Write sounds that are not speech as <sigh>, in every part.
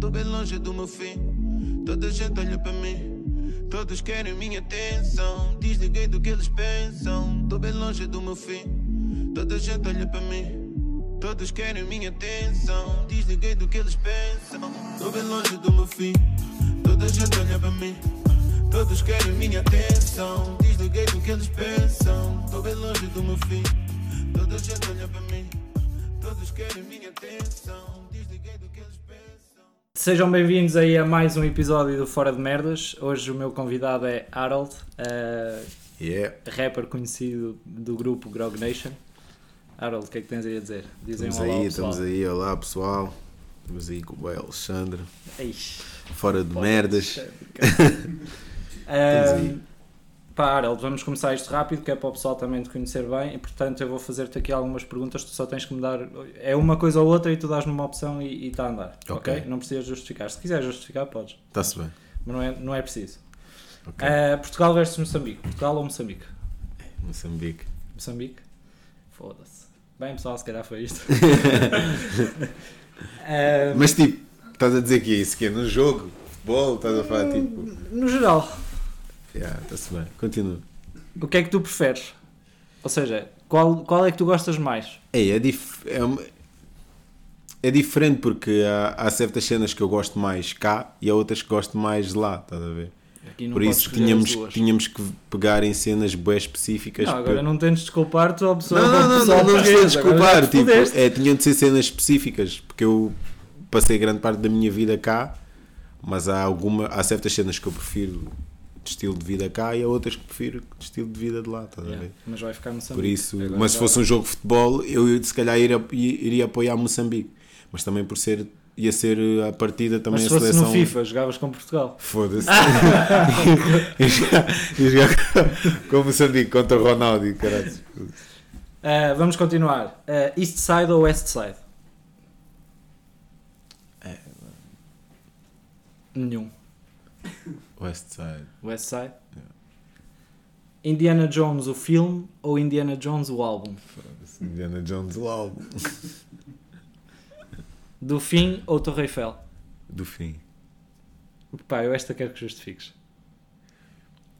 Tô bem longe do meu fim. Toda gente olha para mim. Todos querem minha atenção. Desliguei do que eles pensam. Tô bem longe do meu fim. Toda gente olha para mim. Todos querem minha atenção. Desliguei do que eles pensam. Tô bem longe do meu fim. Toda gente olha para mim. Todos querem minha atenção. Desliguei do que eles pensam. Tô bem longe do meu fim. Toda gente olha para mim. Todos querem minha atenção. Sejam bem-vindos aí a mais um episódio do Fora de Merdas. Hoje o meu convidado é Harold, eh, Yeah. rapper conhecido do grupo Grog Nation. Harold, o que é que tens aí a dizer? Dizem Estamos um aí, pessoal. estamos aí, olá pessoal. Estamos aí com o Alexandre, Eish, fora de foda-se. merdas. <laughs> Eh, Harold, vamos começar isto rápido, que é para o pessoal também te conhecer bem. E portanto, eu vou fazer-te aqui algumas perguntas. Tu só tens que me dar. É uma coisa ou outra e tu dás-me uma opção e está a andar. Ok. ok? Não precisas justificar. Se quiser justificar, podes. Está-se bem. Mas não é, não é preciso. Ok. Eh, Portugal versus Moçambique. Portugal ou Moçambique? Moçambique. Moçambique? Foda-se. Bem, pessoal, se calhar foi isto. <laughs> Eh, Mas tipo, estás a dizer que é isso que é no jogo, futebol, estás a falar tipo. no geral, Yeah, está-se bem. Continua. o que é que tu preferes? Ou seja, qual, qual é que tu gostas mais? Ei, é, dif é, uma- é diferente porque há, há certas cenas que eu gosto mais cá e há outras que gosto mais de lá, estás a ver? Não Por isso tínhamos, tínhamos que pegar em cenas bem específicas. Não, agora para- não tens de desculpar, tu a pessoa Não, não, não, não, não a agora desculpar. Tipo, é, tinham de ser cenas específicas, porque eu passei grande parte da minha vida cá, mas há, alguma, há certas cenas que eu prefiro de estilo de vida cá e há outras que prefiro de estilo de vida de lá, estás a Yeah, ver? mas vai ficar no Por isso, Agora mas se fosse um jogo de futebol, eu se calhar iria, iria apoiar Moçambique, mas também por ser, ia ser a partida Mas também se a fosse seleção. no FIFA, jogavas com Portugal. Foda-se. <laughs> ia jogar, com o Moçambique contra o Ronaldo e caralho. Eh, vamos continuar. Eh, East Side ou West Side? É. Nenhum. West Side. West Side? Indiana Jones o filme ou Indiana Jones o álbum? Indiana Jones, o álbum. <laughs> Do fim ou Torre Eiffel? Do fim. Pá, eu esta quero que justifiques.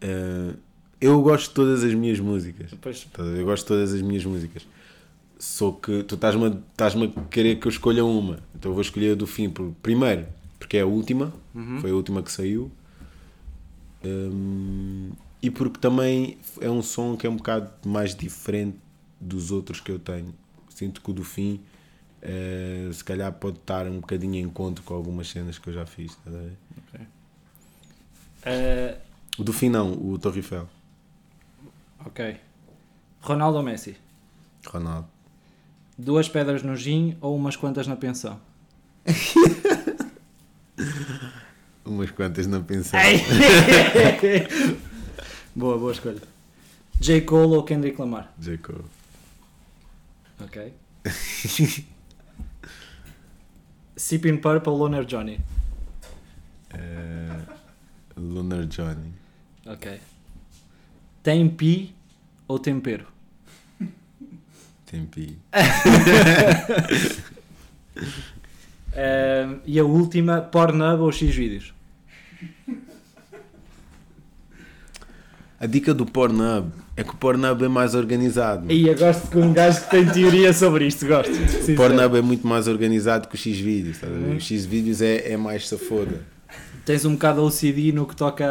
Eh, eu gosto de todas as minhas músicas. Estás ver? Eu gosto de todas as minhas músicas. Só que tu estás-me a, estás-me a querer que eu escolha uma. Então eu vou escolher a do fim. por- Primeiro, porque é a última. Uhum. Foi a última que saiu. Hum, e porque também é um som que é um bocado mais diferente dos outros que eu tenho. Sinto que o do fim eh, se calhar pode estar um bocadinho em encontro com algumas cenas que eu já fiz. a ver? Eh, O do fim não, o Torre Eiffel. ok. Ronaldo ou Messi? Ronaldo. Duas pedras no gin ou umas quantas na pensão? <laughs> Umas quantas não pensei. <laughs> boa, boa escolha. J. Cole ou Kendrick Lamar? Jacob. Ok. <laughs> Sipping Purple ou Loner Johnny? Eh, Lunar Johnny. Ok. Tem pi ou tempero? Tempi. <laughs> Eh, e a última, Pornhub ou Xvideos? A dica do Pornhub é que o Pornhub é mais organizado. E eu gosto com um gajo que tem teoria sobre isto, gosto. O Pornhub é muito mais organizado que o X-Vídeos. estás? O X-Vídeos é, é mais safoda. Tens um bocado OCD no que toca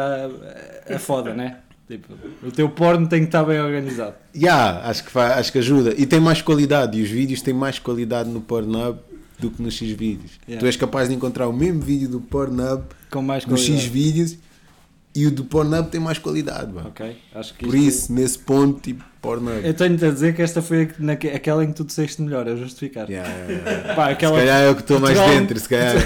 a, a foda, né? Tipo, o teu porno tem que estar bem organizado. Yeah, acho, que fa- acho que ajuda. E tem mais qualidade. E os vídeos têm mais qualidade no Pornhub do que no X-Vídeos. Yeah. Tu és capaz de encontrar o mesmo vídeo do Pornhub Com mais no qualidade. X-Vídeos e o do Pornhub tem mais qualidade. mano. Ok, acho que Por isso, nesse ponto, tipo, Pornhub. Eu tenho-te a dizer que esta foi naque- aquela em que tu disseste melhor, a justificar. Yeah, yeah, yeah. <laughs> Pá, Se aquela calhar é o que estou mais dentro. Se calhar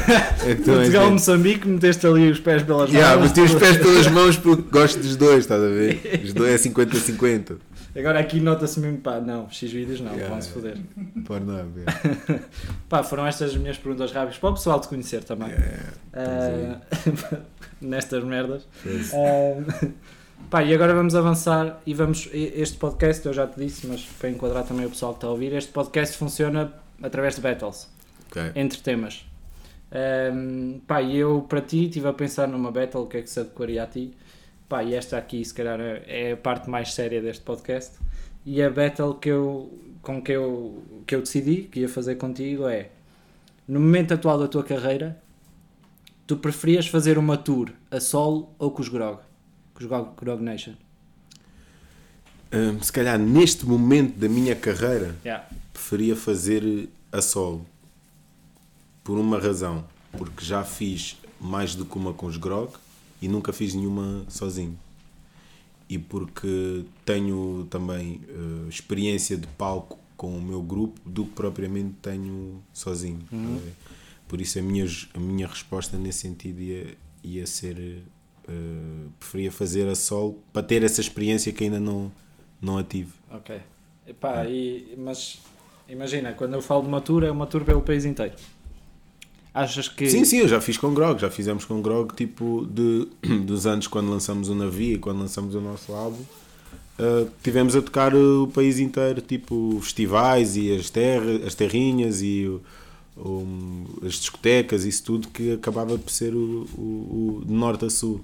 é Portugal. Moçambique, meteste ali os pés pelas Yeah, mãos. meti os pés <laughs> pelas mãos porque gosto dos dois, estás a ver? Os dois é 50-50. Agora aqui nota-se mesmo, pá, não, X vídeos não, Yeah, vão-se foder. <laughs> Pornhub, <laughs> yeah. Pá, foram estas as minhas perguntas rápidas para o pessoal te conhecer também. Yeah, Ah, <laughs> nestas merdas. Ah, pá, e agora vamos avançar e vamos. Este podcast, eu já te disse, mas para enquadrar também o pessoal que está a ouvir, este podcast funciona através de battles, Ok. entre temas. Um, pá, e eu para ti estive a pensar numa battle, o que é que se adequaria a ti. Pá, e esta aqui, se calhar, é a parte mais séria deste podcast. E a battle que eu, com que eu, que eu decidi que ia fazer contigo é: no momento atual da tua carreira, tu preferias fazer uma tour a solo ou com os Grog? Com os Grog, Grog Nation? Hum, se calhar neste momento da minha carreira, Yeah. preferia fazer a solo. Por uma razão. Porque já fiz mais do que uma com os Grog e nunca fiz nenhuma sozinho. E porque tenho também eh, experiência de palco com o meu grupo do que propriamente tenho sozinho. a ver? Por isso a minha, a minha resposta nesse sentido ia, ia ser eh, preferia fazer a solo para ter essa experiência que ainda não, não a tive. Ok. Epá, e, mas imagina, quando eu falo de uma tour, é uma tour pelo país inteiro. Achas que. Sim, sim, eu já fiz com Grog, já fizemos com Grog tipo de, <clears throat> dos anos quando lançamos o Navio e quando lançamos o nosso álbum. Uh, tivemos a tocar o país inteiro, tipo festivais e as, terra, as terrinhas e o- o- as discotecas, isso tudo que acabava por ser o, de norte a sul.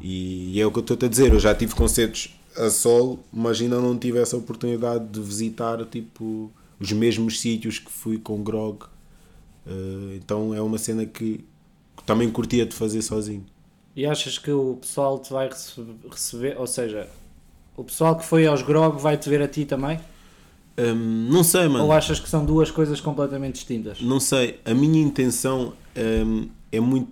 E, é o que eu estou a dizer, eu já tive concertos a solo, mas ainda não tive essa oportunidade de visitar tipo, os mesmos sítios que fui com Grog. Uh, então é uma cena que, que também curtia de fazer sozinho. E achas que o pessoal te vai rece- receber, ou seja, o pessoal que foi aos Grog vai te ver a ti também? Um, não sei, mano. Ou achas que são duas coisas completamente distintas? Não sei. A minha intenção um, é muito.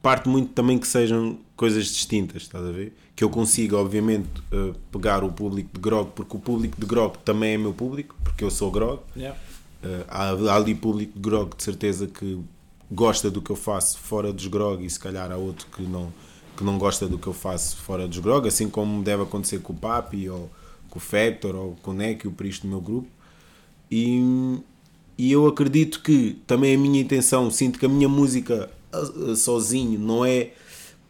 Parte muito também que sejam coisas distintas, estás a ver? Que eu consiga, obviamente, uh, pegar o público de Grog, porque o público de Grog também é meu público, porque eu sou Grog. Yeah. Uh, há, ali público de grog de certeza que gosta do que eu faço fora dos grog e se calhar há outro que não, que não gosta do que eu faço fora dos grog, assim como deve acontecer com o Papi ou com o Factor ou com o Neck, o Pristo do meu grupo. E, e eu acredito que também a minha intenção, sinto que a minha música uh, uh, sozinho não é.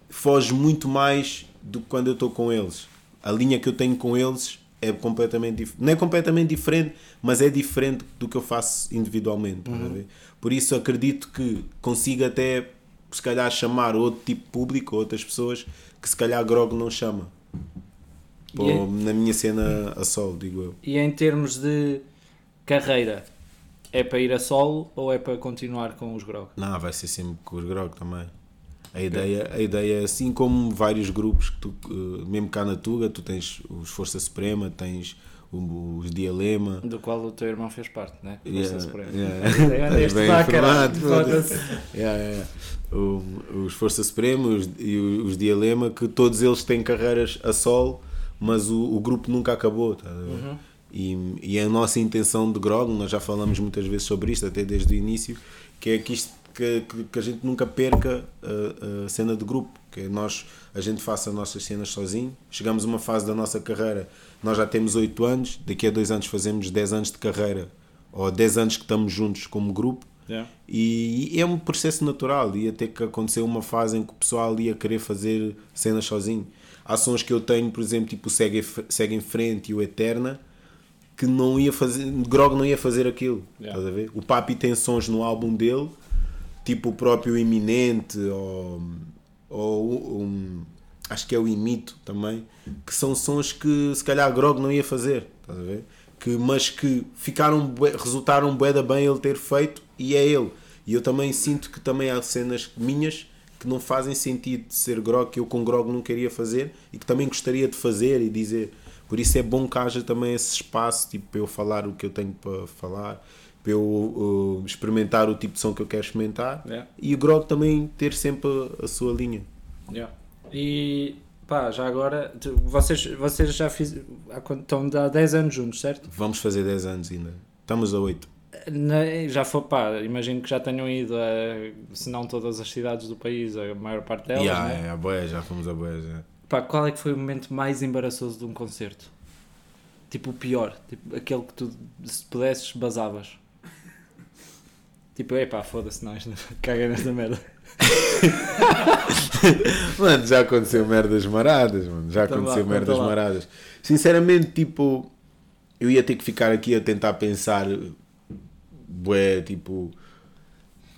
foge muito mais do que quando eu estou com eles. A linha que eu tenho com eles é completamente. Não é completamente diferente, mas é diferente do que eu faço individualmente. ver? Por isso acredito que consigo até se calhar chamar outro tipo de público, outras pessoas que se calhar Grog não chama. Pô, é- Na minha cena a solo, digo eu. E em termos de carreira, é para ir a solo ou é para continuar com os Grog? Não, vai ser sempre com os Grog também. A ideia, a ideia, assim como vários grupos, que tu, eh, mesmo cá na Tuga, tu tens os Força Suprema, tens os Dialema. Do qual o teu irmão fez parte, né? Yeah, Suprema. yeah. Este Bem caralho, informado. Yeah, yeah. O- os Força Suprema os, e os Dialema, que todos eles têm carreiras a solo, mas o, o grupo nunca acabou. tá? Uhum. E, e a nossa intenção de Grog, nós já falamos muitas vezes sobre isto, até desde o início, que é que, isto, que, que, que a gente nunca perca a, a cena de grupo, que é nós, a gente faça as nossas cenas sozinho. Chegamos a uma fase da nossa carreira, nós já temos 8 anos, daqui a 2 anos fazemos 10 anos de carreira, ou 10 anos que estamos juntos como grupo. Yeah. E, e é um processo natural, ia ter que acontecer uma fase em que o pessoal ia querer fazer cenas sozinho. Há sons que eu tenho, por exemplo, tipo Segue, Segue em Frente e o Eterna, que não ia fazer, Grog não ia fazer aquilo. Yeah. Estás a ver? O Papi tem sons no álbum dele, tipo o próprio Iminente, ou, ou um, acho que é o Imito também, que são sons que se calhar Grog não ia fazer. Estás a ver? Que, mas que ficaram, resultaram bué da bem ele ter feito e é ele. E eu também sinto que também há cenas minhas que não fazem sentido de ser grog, que eu com grog não queria fazer e que também gostaria de fazer e dizer. Por isso é bom que haja também esse espaço tipo, para eu falar o que eu tenho para falar, para eu uh, experimentar o tipo de som que eu quero experimentar Yeah. e o grog também ter sempre a, a sua linha. Yeah. E pá, já agora, tu- vocês, vocês já fizeram, estão há 10 anos juntos, certo? Vamos fazer 10 anos ainda. Estamos a 8. Na- já foi, pá, imagino que já tenham ido a, se não todas as cidades do país, a maior parte delas, Yeah, né? é, a boia, já fomos a boia. Já. Pá, qual é que foi o momento mais embaraçoso de um concerto? Tipo o pior, tipo aquele que tu, se pudesses, basavas. Tipo, epá, foda-se, não, <laughs> caga nesta merda. <laughs> Mano, já aconteceu merdas maradas, mano. Já Conta aconteceu lá, merdas maradas. Sinceramente, tipo, eu ia ter que ficar aqui a tentar pensar, bué, tipo,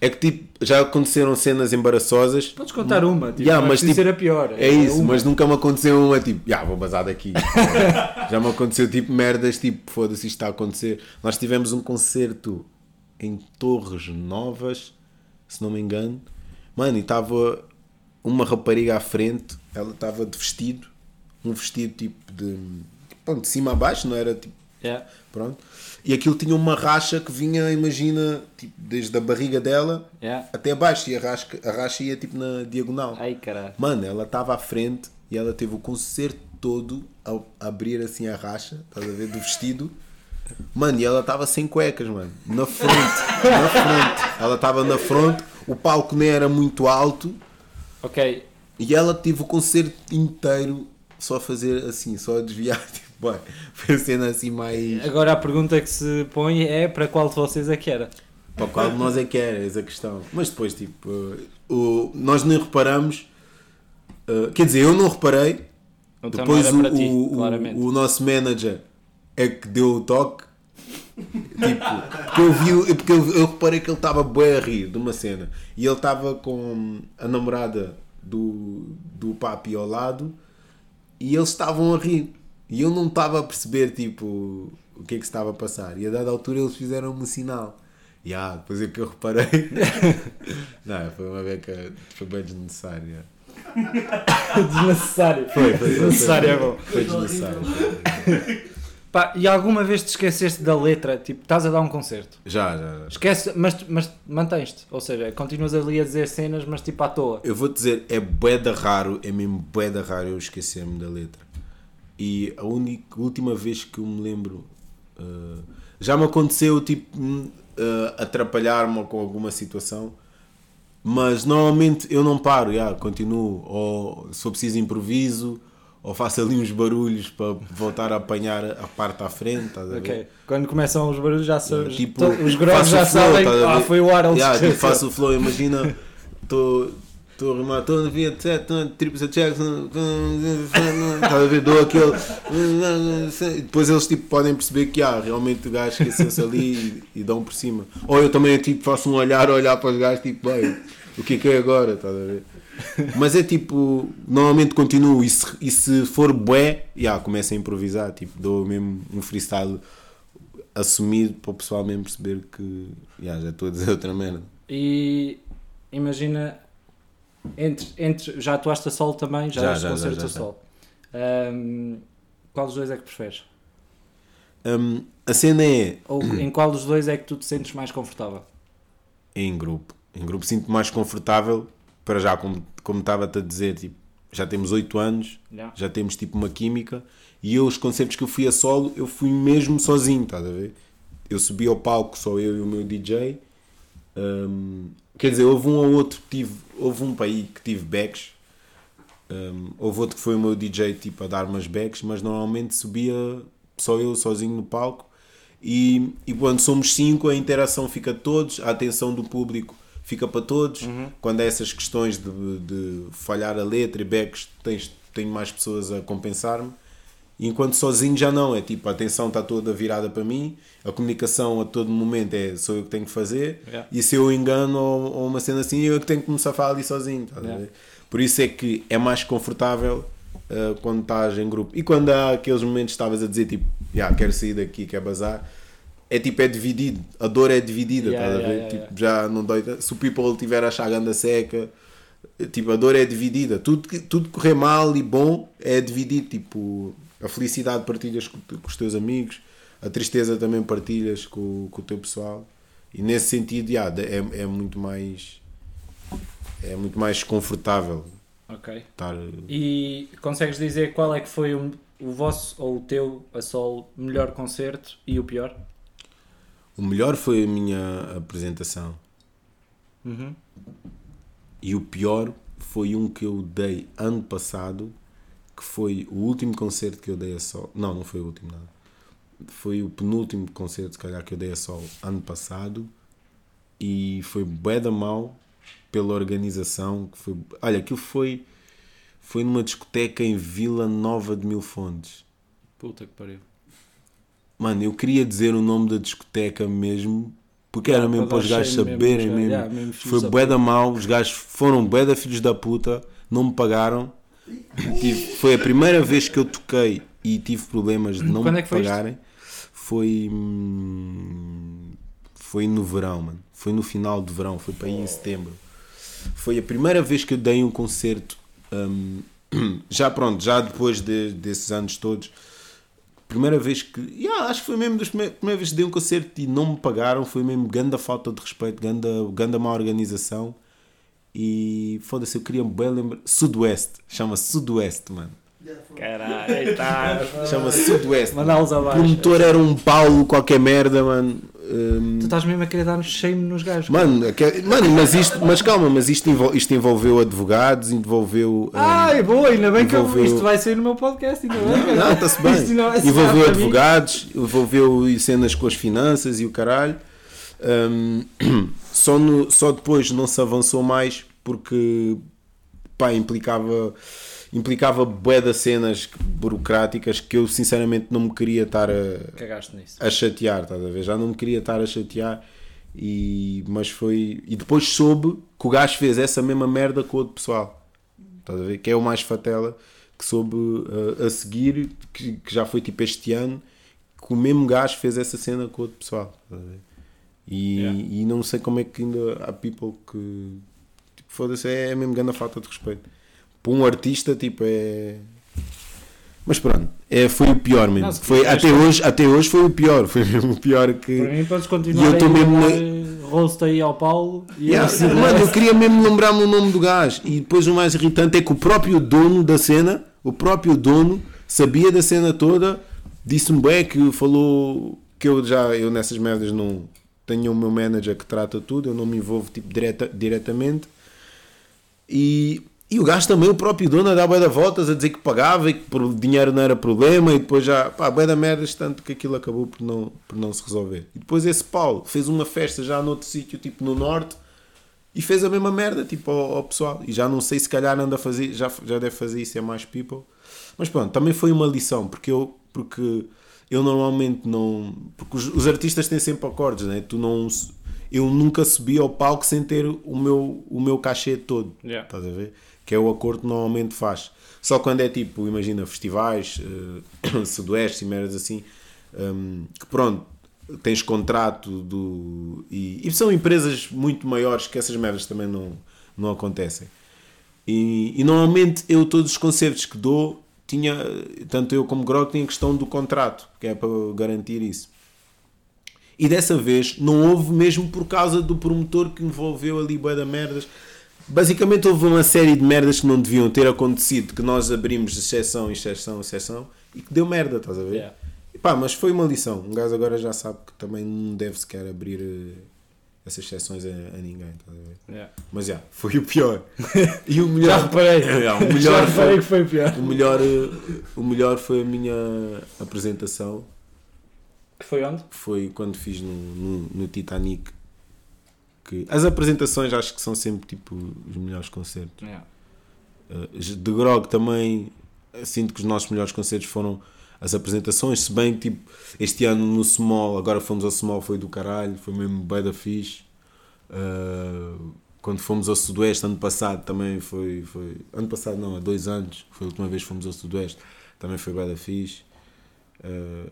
É que tipo, já aconteceram cenas embaraçosas. Podes contar uma, tipo, Yeah, é mas, tipo, ser a pior. É isso, uma. mas nunca me aconteceu uma tipo, já vou bazar daqui. <laughs> já me aconteceu tipo merdas, tipo, foda-se, isto está a acontecer. Nós tivemos um concerto em Torres Novas, se não me engano. Mano, e estava uma rapariga à frente, ela estava de vestido, um vestido tipo de, pronto, de cima a baixo, não era tipo Yeah. Pronto. E aquilo tinha uma racha que vinha, imagina, tipo, desde a barriga dela Yeah. até abaixo. E a racha, a racha ia tipo na diagonal. Ai caralho. Mano, ela estava à frente e ela teve o concerto todo a a abrir assim a racha, estás a ver, do vestido. Mano, e ela estava sem cuecas, mano. Na frente, na frente. Ela estava na frente, o palco nem era muito alto Ok, e ela teve o concerto inteiro só a fazer assim, só a desviar. <laughs> Tipo, bem, foi cena assim mais. agora a pergunta que se põe é para qual de vocês é que era? Para qual de nós é que era essa questão? Mas depois, tipo, uh, o, nós nem reparamos. uh, quer dizer, eu não reparei. Então depois não o, ti, o, o nosso manager é que deu o toque. Tipo, porque eu vi, porque eu, eu reparei que ele estava bem a rir de uma cena. E ele estava com a namorada do, do papi ao lado e eles estavam a rir. E eu não estava a perceber tipo o que é que se estava a passar. E a dada altura eles fizeram um sinal. E ah, depois é que eu reparei. <laughs> Não, foi uma beca foi bem desnecessária. <laughs> Desnecessário. foi, foi, foi, é foi, foi desnecessário Pá, e alguma vez te esqueceste da letra? Tipo, estás a dar um concerto. já, já, já. Esquece, mas, mas mantens-te. Ou seja, continuas ali a dizer cenas, mas tipo à toa. Eu vou dizer, é bué da raro, é mesmo bué da raro eu esquecer-me da letra. E a única, última vez que eu me lembro, uh, já me aconteceu tipo uh, atrapalhar-me com alguma situação, mas normalmente eu não paro, já, continuo, ou se for preciso improviso, ou faço ali uns barulhos para voltar a apanhar a parte à frente, estás a ver? Ok. Quando começam os barulhos já sabes. Tipo, to- os faço já flow, sabem. Ah, foi o Harold Yeah, tipo, faço o flow, imagina, <laughs> estou a rimar, estou na via triplo set Jackson, estás a ver, dou aquele. Depois eles tipo, podem perceber que ah, realmente o gajo esqueceu-se ali e, e dão por cima. Ou eu também tipo, faço um olhar, olhar para os gajos, tipo, bem, o que é que é agora, estás a ver? Mas é tipo, normalmente continuo e se, e se for bué, yeah, começo a improvisar, tipo, dou mesmo um freestyle assumido para o pessoal mesmo perceber que yeah, já estou a dizer outra merda. E imagina, entre, entre, já atuaste a solo também, já, Já, deste já, já, já, a solo. Ahm, qual dos dois é que preferes? Hum, a cena é Ou em qual dos dois é que tu te sentes mais confortável? em grupo. Em grupo sinto-me mais confortável, para já, como, como estava-te a dizer, tipo, já temos 8 anos, Já. já temos tipo uma química, e eu, os concertos que eu fui a solo, eu fui mesmo sozinho, estás a ver? Eu subi ao palco, só eu e o meu DJ. Hum, quer dizer, houve um ou outro que tive, houve um para aí que tive backs, hum, houve outro que foi o meu DJ tipo a dar umas backs, mas normalmente subia só eu sozinho no palco. E, e quando somos cinco, a interação fica de todos, a atenção do público fica para todos. Quando há essas questões de, de falhar a letra e backs, tens, tenho mais pessoas a compensar-me. Enquanto sozinho já não, é tipo, a atenção está toda virada para mim, a comunicação a todo momento é sou eu que tenho que fazer, Yeah. e se eu engano ou, ou uma cena assim, eu é que tenho que começar a falar ali sozinho. a Yeah. Por isso é que é mais confortável uh, quando estás em grupo. E quando há aqueles momentos que estavas a dizer tipo, yeah, quero sair daqui, quero bazar, é tipo, é dividido, a dor é dividida, Yeah, estás a ver? yeah, yeah, tipo, já não dói. Se o people tiver a chaganda seca, tipo, a dor é dividida. Tudo que tudo correr mal e bom é dividido. Tipo, a felicidade partilhas com, com os teus amigos, a tristeza também partilhas com, com o teu pessoal. E nesse sentido, yeah, é, é muito mais é muito mais confortável Ok. estar. E consegues dizer qual é que foi o, o vosso ou o teu a solo melhor concerto e o pior? O melhor foi a minha apresentação Uhum. e o pior foi um que eu dei ano passado, que foi o último concerto que eu dei a solo. Não, não foi o último nada. Foi o penúltimo concerto, se calhar, que eu dei a solo ano passado e foi bué da mal pela organização. Que foi, olha, aquilo foi, foi numa discoteca em Vila Nova de Mil Fontes. Puta que pariu. Mano, eu queria dizer o nome da discoteca mesmo, Porque era mesmo para os gajos mesmo, saberem já, mesmo. yeah, mesmo Foi bué da mal, os gajos foram bué da filhos da puta, não me pagaram. Tive- foi a primeira vez que eu toquei e tive problemas de não Quando me é foi isto? pagarem. Foi. hum, Foi no verão, mano. Foi no final de verão, foi para aí em setembro. Foi a primeira vez que eu dei um concerto. hum, <clears throat> já pronto, já depois de- desses anos todos. Primeira vez que. Yeah, acho que foi mesmo das primeiras primeira vez que dei um concerto e não me pagaram. Foi mesmo grande falta de respeito, grande, grande má organização. E foda-se, eu queria bem lembrar. Sudoeste, chama-se Sudoeste, mano. Caralho, está. Chama-se Sudoeste. Mandá-los O abaixo. promotor era um Paulo, qualquer merda, mano. Hum, Tu estás mesmo a querer dar shame nos gajos. Mano, aque- mano, mas isto, mas calma, mas isto, envol- isto envolveu advogados, envolveu. hum, Ai, boa, ainda bem que eu- envolveu- isto vai sair no meu podcast, ainda bem. Não, está-se bem. Não Envolveu para mim. advogados, envolveu cenas com as finanças e o caralho. Hum, <clears throat> só, no- só depois não se avançou mais porque pá, implicava implicava bué de cenas burocráticas que eu sinceramente não me queria estar a, a chatear, estás a ver? Já não me queria estar a chatear, e, mas foi. E depois soube que o gajo fez essa mesma merda com outro pessoal, estás a ver? Que é o mais fatela, que soube uh, a seguir, que, que já foi tipo este ano, que o mesmo gajo fez essa cena com outro pessoal, estás a ver? E, Yeah. e não sei como é que ainda há people que. Tipo, foda-se, é mesmo grande falta de respeito. Para um artista, tipo, é. Mas pronto, é, foi o pior mesmo. Não, foi, até, hoje, até hoje foi o pior. Foi mesmo o pior Para que. mim podes E continuar eu a tô mesmo na- roast aí ao Paulo e Yeah, eu- mano, eu queria mesmo lembrar-me o nome do gajo. E depois o mais irritante é que o próprio dono da cena, o próprio dono, sabia da cena toda, disse-me bem que falou que eu já, eu nessas merdas não tenho o meu manager que trata tudo, eu não me envolvo tipo, direta, diretamente. E, e o gajo também, o próprio dono, a dar bué da voltas, a dizer que pagava e que por dinheiro não era problema, e depois já, pá, bué da merdas, tanto que aquilo acabou por não, por não se resolver. E depois esse Paulo fez uma festa já noutro sítio, tipo no norte, e fez a mesma merda, tipo, ao, ao pessoal. E já não sei se calhar anda a fazer, já, já deve fazer isso a mais people. Mas pronto, também foi uma lição, porque eu, porque eu normalmente não. Porque os, os artistas têm sempre acordes, né? Tu não. Eu nunca subi ao palco sem ter o meu, o meu cachê todo. Yeah. Estás a ver? Que é o acordo que normalmente faz. Só quando é tipo, imagina, festivais, eh, <coughs> sudoeste e merdas assim, hum, que pronto, tens contrato do. E, e são empresas muito maiores que essas merdas também não, não acontecem. E, e normalmente eu, todos os concertos que dou, tinha, tanto eu como Grog, tinha questão do contrato, que é para garantir isso. E dessa vez não houve mesmo por causa do promotor que envolveu ali bué da merdas. Basicamente houve uma série de merdas que não deviam ter acontecido, que nós abrimos exceção, exceção, exceção, e que deu merda, estás a ver? Yeah. E pá, mas foi uma lição. Um gajo agora já sabe que também não deve sequer abrir eh, essas exceções a, a ninguém, estás a ver? Yeah. Mas já, foi o pior. <laughs> E o Já melhor, reparei. <laughs> É, o <laughs> Já melhor reparei foi, que foi pior. o melhor, eh, o melhor foi a minha apresentação. Que foi onde? Foi quando fiz no, no, no Titanic. As apresentações acho que são sempre tipo os melhores concertos. Yeah. Uh, de Grog também uh, sinto que os nossos melhores concertos foram as apresentações, se bem tipo este ano no Small, agora fomos ao Small foi do caralho, foi mesmo bem da fixe. Uh, quando fomos ao Sudoeste ano passado também foi, foi ano passado não, há dois anos, foi a última vez que fomos ao Sudoeste, também foi bem da fixe. Uh,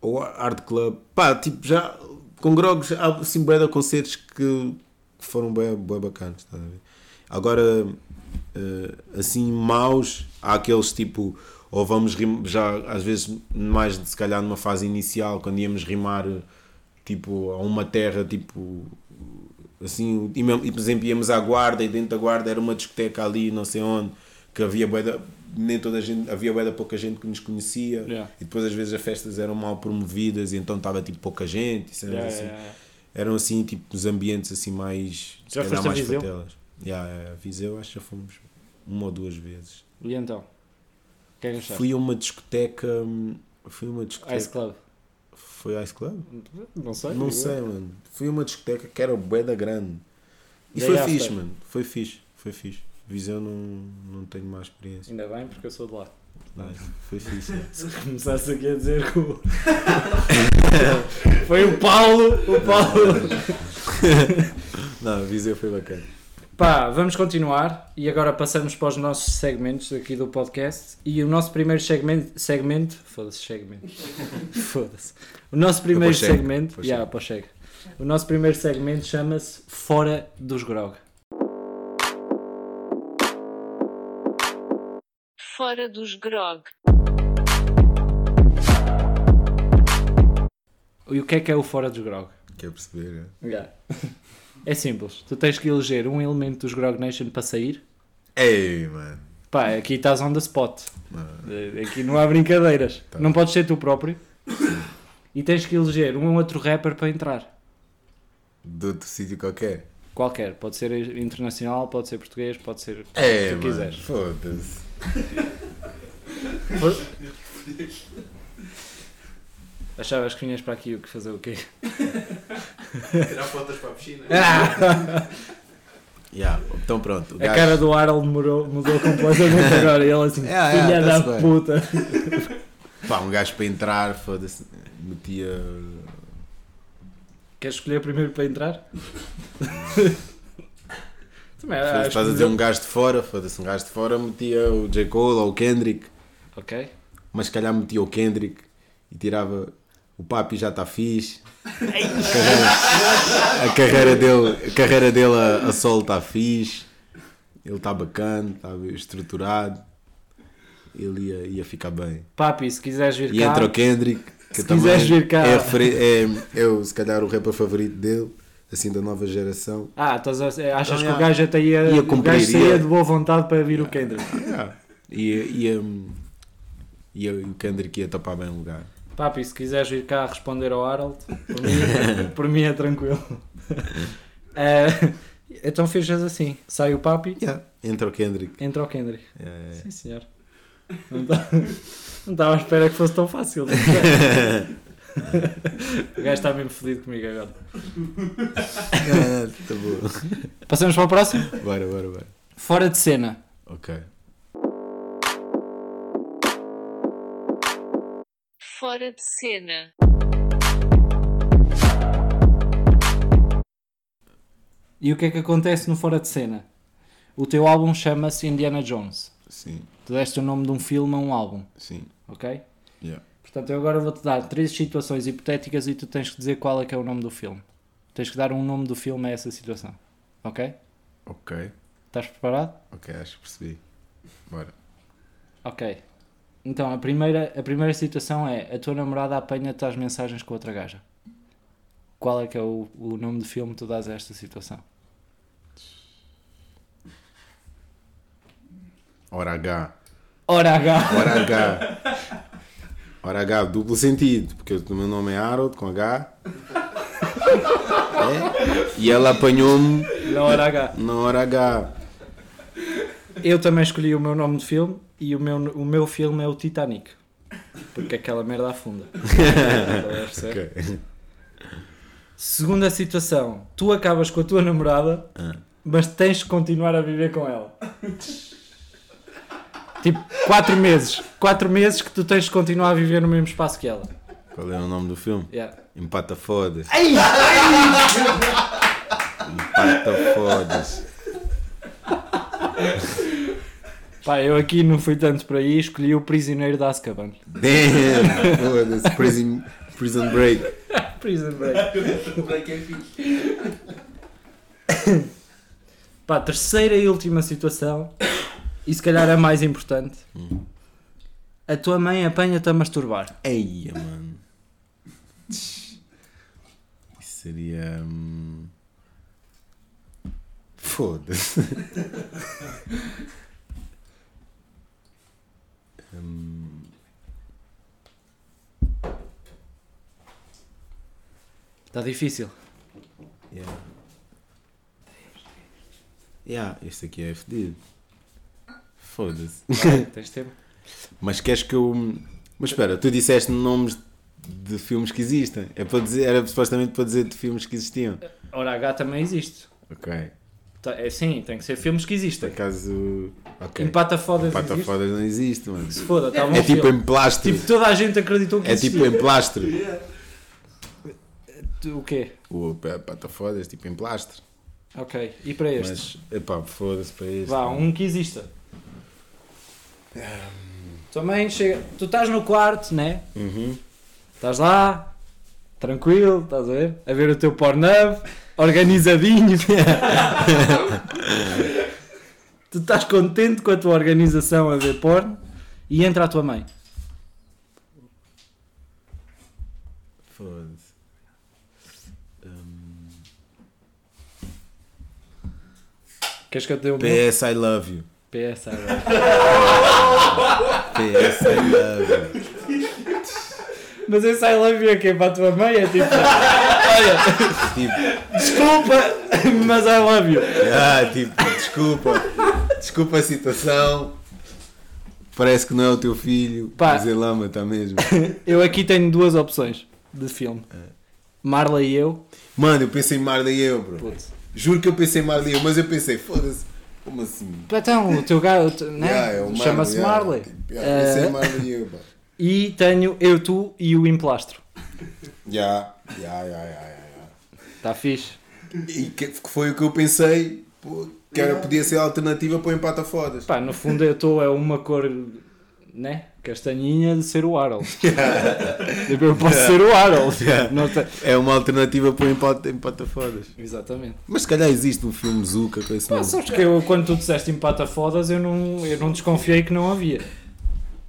ou Art Club, pá, tipo já com Grogs há assim bem de concertos que foram bem, bem bacanas, ver? Agora eh, assim maus, há aqueles tipo, ou vamos rim- já às vezes mais de se calhar numa fase inicial, quando íamos rimar tipo a uma terra tipo assim, e, e, por exemplo íamos à guarda e dentro da guarda era uma discoteca ali, não sei onde, que havia bué nem toda a gente, havia bué da pouca gente que nos conhecia Yeah. e depois às vezes as festas eram mal promovidas e então estava tipo pouca gente Yeah, assim. yeah, eram assim tipo os ambientes assim mais se Já calhar a mais Viseu? fatelas. Yeah, Viseu acho que já fomos uma ou duas vezes. E então? O que é que achaste? Fui a uma discoteca. Fui a uma discoteca. Ice Club? Foi Ice Club? Não sei. Não sei, eu. mano. Fui a uma discoteca que era bué da grande. E Day foi after. fixe, mano. Foi fixe. Foi fixe. Viseu não, não tenho mais experiência. Ainda bem, porque eu sou de lá. Foi fixe. <laughs> Se começasse aqui a dizer que o... <laughs> Foi o Paulo, o Paulo. <laughs> Não, Viseu foi bacana. Pá, vamos continuar e agora passamos para os nossos segmentos aqui do podcast. E o nosso primeiro segmento. segmento Foda-se, segmento. Foda-se. O nosso primeiro segmento. o Yeah. O nosso primeiro segmento chama-se Fora dos Grog. Fora dos grog. E o que é que é o Fora dos Grog? Quer perceber? é? Yeah. É simples. Tu tens que eleger um elemento dos Grog Nation para sair. Ei, mano. Pá, aqui estás on the spot. Mano. Eh, Aqui não há brincadeiras. Tá. Não podes ser tu próprio. E tens que eleger um outro rapper para entrar. De outro sítio qualquer. Qualquer. Pode ser internacional, pode ser português, pode ser o que É, tu mano. quiseres. Foda-se. <laughs> Achavas que vinhas para aqui o que fazer o quê? Tirar fotos para a piscina. <laughs> Yeah, então pronto. o A gajo- cara do Harold mudou, mudou completamente agora. E ele assim, <laughs> Yeah, yeah, filha da tá-se bem. puta. Pá, um gajo para entrar, foda-se. Metia. Queres escolher primeiro para entrar? Também, Estás a dizer um gajo de fora, foda-se. Um gajo de fora metia o J. Cole ou o Kendrick. Ok. Mas se calhar metia o Kendrick e tirava. O papi já está fixe. A carreira, a carreira dele, a carreira dele a, a solo está fixe. Ele está bacana, está bem estruturado. Ele ia, ia ficar bem. Papi, se quiseres vir E cá, entra o Kendrick, que Se quiseres vir cá. é, é, é o, se calhar o rapper favorito dele, assim da nova geração. Ah, estás a- achas Então, que o gajo até ia, Ia o cumprir, gajo saía ia- de boa vontade para vir o Kendrick? Yeah. E, e, e o Kendrick ia topar bem o lugar. Papi, se quiseres vir cá responder ao Harold, por mim, <laughs> por mim é tranquilo. <laughs> Eh, então fechas assim: sai o Papi, Yeah. Entra o Kendrick. entra o Kendrick. É. Sim, senhor. Não tá- <laughs> não estava à espera que fosse tão fácil. O gajo está mesmo fodido comigo agora. Ah, tá bom. Passamos para o próximo? Bora, bora, bora. Fora de cena. Ok. Fora de cena. E o que é que acontece no Fora de Cena? O teu álbum chama-se Indiana Jones. Sim, Tu deste o nome de um filme a um álbum, sim. ok? Yeah. Portanto, eu agora vou-te dar três situações hipotéticas e tu tens que dizer qual é que é o nome do filme. Tens que dar um nome do filme a essa situação, ok? Ok, Estás preparado? ok, acho que percebi. Bora. Ok. Então, a primeira, a primeira situação é a tua namorada apanha-te às mensagens com outra gaja. Qual é que é o, o nome do filme que tu dás a esta situação? Hora H. Ora H! Hora H. <laughs> Hora H, duplo sentido, porque o meu nome é Harold com H. <laughs> É? E ela apanhou-me Na hora H. na hora H. Eu também escolhi o meu nome de filme e o meu, o meu filme é o Titanic. Porque aquela merda afunda. <laughs> Estás a perceber? Ok. Segunda situação, tu acabas com a tua namorada, Ah. mas tens de continuar a viver com ela. <laughs> Tipo, 4 meses. 4 meses que tu tens de continuar a viver no mesmo espaço que ela. Qual é o nome do filme? Yeah. Empata fodas. Empata fodas. Pá, eu aqui não fui tanto por aí, escolhi o Prisioneiro de Azkaban. Damn! Foda-se. Prison, prison Break. <laughs> Prison Break. Break é fixe. Pá, terceira e última situação, e se calhar a mais importante. A tua mãe apanha-te a masturbar. Eia, mano. Isso seria. hum, Foda-se. Hum, Está difícil. yeah. Yeah, este aqui é fedido. Foda-se. <laughs> Tens tempo. Mas queres que eu. Mas espera, tu disseste nomes de filmes que existem. É para dizer, era supostamente para dizer de filmes que existiam. Ora, H também existe. Ok. Tá- É sim, tem que ser filmes que Por existem. acaso. Ok. Empata fodas Pata existe? fodas não existe, mano. Se foda, tá bom É tipo filme. em plastre. Tipo, toda a gente acreditou que É existia. tipo em plastre. <laughs> O quê? O pa- pata fodas, tipo em plastre. Ok, e para este? Mas, epá, foda-se para este. Vá, um que exista. Também chega. Tu estás no quarto, né? Uhum. Estás lá, tranquilo, estás a ver? A ver o teu Pornhub, organizadinho. <laughs> tu estás contente com a tua organização a ver porno e entra a tua mãe. Foda-se. Queres que eu te dê meu? PS I love you. PS, agora. PS I love. Mas esse I love you é que é para a tua mãe? É tipo, olha, Tipo, desculpa, mas I love you. ah, tipo, desculpa. Desculpa a situação. Parece que não é o teu filho. Pá. Mas ele ama, está mesmo. Eu aqui tenho duas opções de filme. Marla e eu. Mano, eu pensei em Marley e eu, bro. Putz. Juro que eu pensei em Marley e eu, mas eu pensei, foda-se. Como assim? Então, o teu gato, né? Yeah, é Chama-se yeah. Marley. Yeah, pensei Eh, em Marley e eu, <laughs> e tenho eu, tu e o Emplastro. Já, já, já, já, Está fixe. E que foi o que eu pensei, que era, podia ser a alternativa para o empata fodas. Pá, no fundo eu estou é uma cor, né? Castanhinha de ser o Harold. <laughs> Tipo, eu posso ser o Harold. Yeah. Não sei. É uma alternativa para o empata, empata fodas. Exatamente. Mas se calhar existe um filme Zuka com esse Pá, nome. sabes que eu, quando tu disseste empata fodas, eu não, eu não desconfiei que não havia.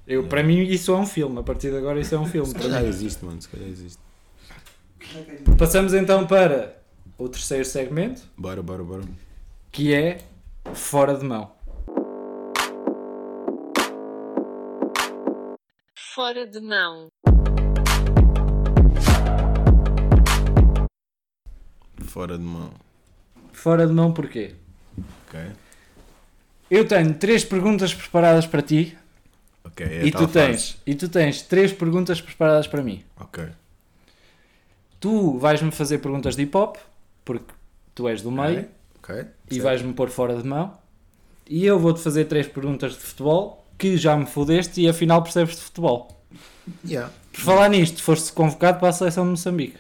Eu, para mim isso é um filme, a partir de agora isso é um filme. Se calhar existe, mano, se calhar existe. Passamos então para o terceiro segmento, Bora, bora, bora. que é fora de mão. Fora de mão. Fora de mão. Fora de mão porquê? Ok. Eu tenho três perguntas preparadas para ti Ok, é e, tal tu tens, fase. e tu tens três perguntas preparadas para mim. Ok. Tu vais-me fazer perguntas de hip hop, porque tu és do meio, Ok. e certo. vais-me pôr fora de mão. E eu vou-te fazer três perguntas de futebol, que já me fodeste e afinal percebes de futebol. Yeah. Por falar nisto, foste convocado para a seleção de Moçambique.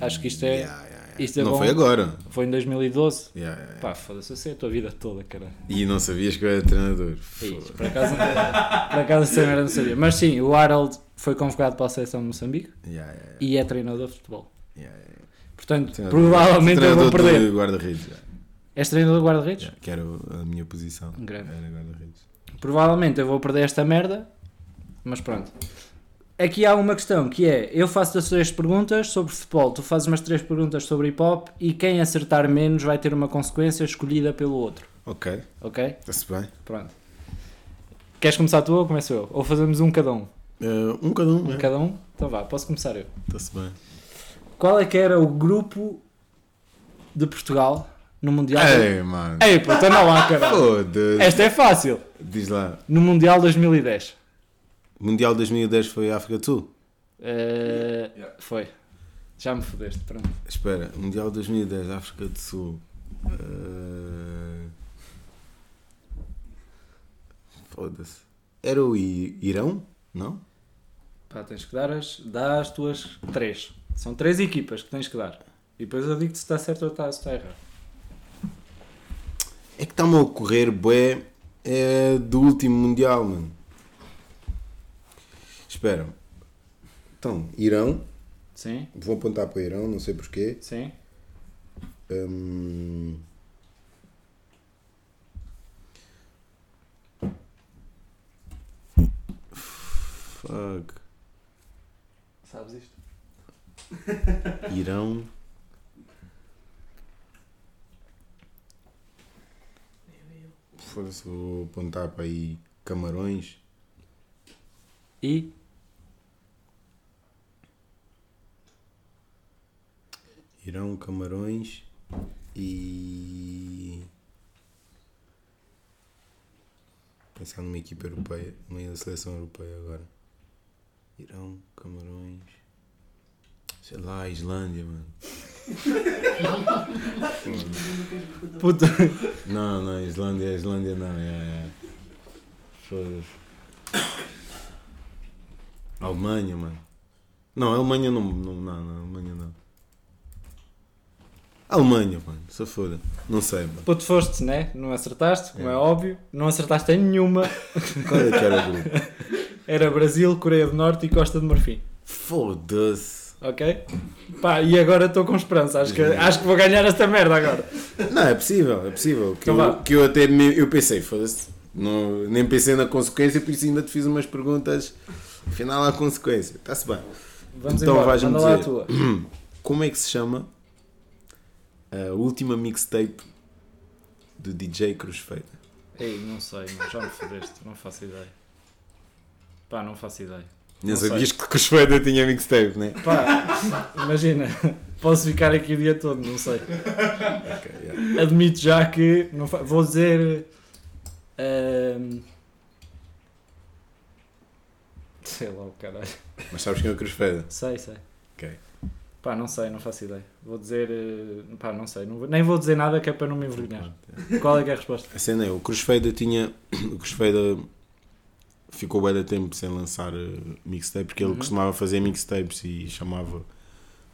Acho que isto é. Yeah, yeah, yeah. isto é não bom. foi agora. Foi em 2012. Yeah, yeah, yeah. Pá, foda-se, eu sei a tua vida toda, caralho. E não sabias que eu era treinador. Foda. Por acaso, <laughs> por acaso essa merda não sabia. Mas sim, o Harold foi convocado para a seleção de Moçambique Yeah, yeah, e é treinador de futebol. yeah, yeah. Portanto, Treinador- provavelmente eu vou treinador de perder. guarda-redes. És treinador de guarda-redes? Yeah, Que era a minha posição. Grande. Era guarda-redes. Provavelmente eu vou perder esta merda, mas pronto. Aqui há uma questão que é: eu faço as três perguntas sobre futebol, tu fazes umas três perguntas sobre hip hop e quem acertar menos vai ter uma consequência escolhida pelo outro. Ok, Ok? está-se bem. Pronto. Queres começar tu ou começo eu? Ou fazemos um cada um? Uh, um cada um, Um é. cada um? Então vá, posso começar eu. Está-se bem. Qual é que era o grupo de Portugal no Mundial? Ei, mano. Ei, puta, anda lá, caralho. Foda-se. Esta é fácil. Diz lá. No Mundial 2010. Mundial 2010 foi a África do Sul? Eh, Yeah. Foi. Já me fodeste, pronto. Espera, Mundial 2010, África do Sul. Uh... Foda-se. Era o I- Irão? Não? Pá, tens que dar as, dá as tuas três. São três equipas que tens que dar. E depois eu digo se está certo ou está, se está errado. É que está-me a ocorrer, bué, é do último Mundial, mano. Espera. Então, Irão. Sim, Vou apontar para Irão, não sei porquê. sim. Hum... Fuck. Sabes isto? Irão. Foda-se, vou apontar para aí Camarões. E Irão, Camarões e. Pensar numa equipa europeia, numa seleção europeia agora. Irão, Camarões. Sei lá, Islândia, mano. <laughs> Puto, Não, não, Islândia, Islândia não, é. é. Foda-se. Alemanha, mano. Não, Alemanha não, não, não, não, Alemanha não. Alemanha, mano, se foda. Não sei, mano. puto foste, né? Não acertaste, como é óbvio. Não acertaste em nenhuma. Qual é que era o grupo? <laughs> Era Brasil, Coreia do Norte e Costa de Marfim. Foda-se. Ok? Pá, e agora estou com esperança. Acho que, acho que vou ganhar esta merda agora. Não, é possível, é possível. Que, Então eu, que eu até me- eu pensei, foda-se. Nem pensei na consequência, por isso ainda te fiz umas perguntas. Afinal, há consequência. Está-se bem. Vamos Então vais-me manda lá a dizer. tua. <clears throat> Como é que se chama a última mixtape do DJ Cruz Feita? Ei, não sei, já me fodeste, não faço ideia. Pá, não faço ideia. Nem Não sei. sabias que Cruz Feita tinha mixtape, né? Pá, imagina, posso ficar aqui o dia todo, não sei. Ok, yeah. Admito já que não fa- vou dizer. ahm, sei lá o caralho. Mas sabes quem é o Cruz Feita? Sei, sei. Ok. Pá, não sei, não faço ideia. Vou dizer. eh, Pá, não sei. Não vou- nem vou dizer nada que é para não me envergonhar. Qual é que é a resposta? A cena é, o Cruz tinha. <coughs> O Cruz Feita ficou bem da tempo sem lançar eh, mixtape porque ele Uhum. costumava fazer mixtapes e chamava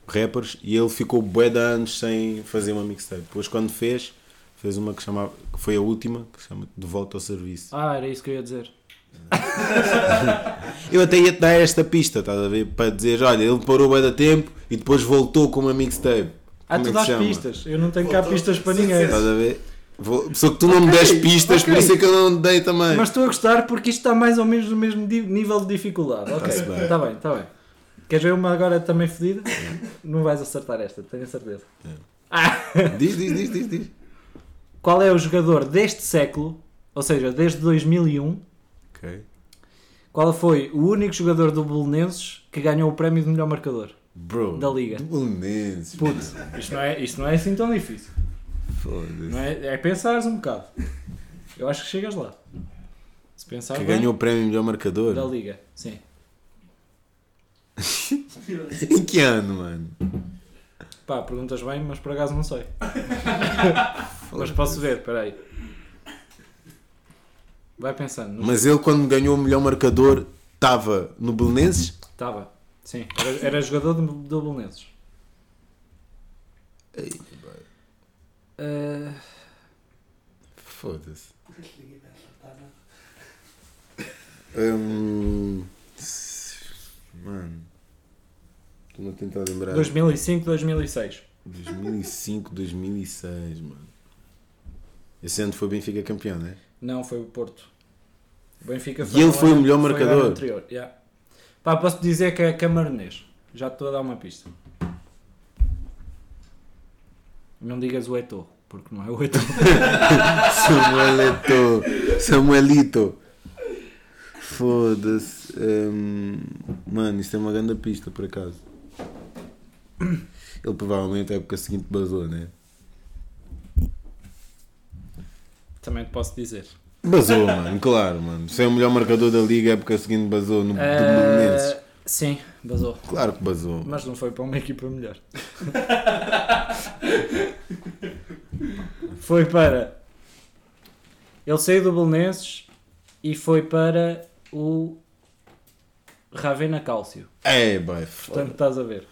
rappers e ele ficou bué de anos sem fazer uma mixtape. Depois quando fez, fez uma que chamava, que foi a última, que se chama De Volta ao Serviço. Ah, era isso que eu ia dizer. <laughs> Eu até ia te dar esta pista, estás a ver? Para dizer, olha, ele parou bué da tempo e depois voltou com uma mixtape. Ah, Como tu é dás pistas. Eu não tenho cá pistas para ninguém. Estás a ver? Vou- Só que tu não me des pistas, por ok. isso é que eu não dei também. Mas estou a gostar porque isto está mais ou menos no mesmo nível de dificuldade. Ok, Tá-se bem. está bem, está bem. Queres ver uma agora também fodida? Não vais acertar esta, tenho a certeza. É. Ah, Diz, diz, diz, diz, diz. qual é o jogador deste século, ou seja, desde 2001, Ok. qual foi o único jogador do Belenenses que ganhou o prémio de melhor marcador? Bro. Da liga. Do Belenenses. Puto, isto não é, isto não é assim tão difícil. Não é, é pensares um bocado. Eu acho que chegas lá. Se pensar Que bem, ganhou o prémio melhor marcador? da liga, sim. <laughs> em que ano, mano? Pá, perguntas bem, mas por acaso não sei. <laughs> mas posso ver, peraí. Vai pensando. Mas ele, quando ganhou o melhor marcador, estava no Belenenses? Estava, sim. Era, era jogador do, do Belenenses. Ei, Ah, Foda-se. Hum, Mano. Estou-me a tentar lembrar. 2005, 2006. 2005, 2006, mano. Esse ano foi Benfica campeão, né? Não, foi o Porto. O Benfica E ele foi o melhor foi marcador? anterior, yeah. Pá, posso dizer que é camaronês. Já estou a dar uma pista. Não digas o Eto'o, porque não é o Eto'o. <laughs> Samuelito. Samuelito. Foda-se. Hum, mano, isto é uma grande pista, por acaso. Ele provavelmente a época seguinte basou, né? Também te posso dizer. Basou, mano, claro, mano. Se é o melhor marcador da liga, a época seguinte basou no Belenenses. Sim, basou. Claro que basou. Mas não foi para uma equipa melhor. <laughs> foi para. Ele saiu do Belenenses e foi para o Ravena Cálcio. É, boy, Portanto, foda. estás a ver.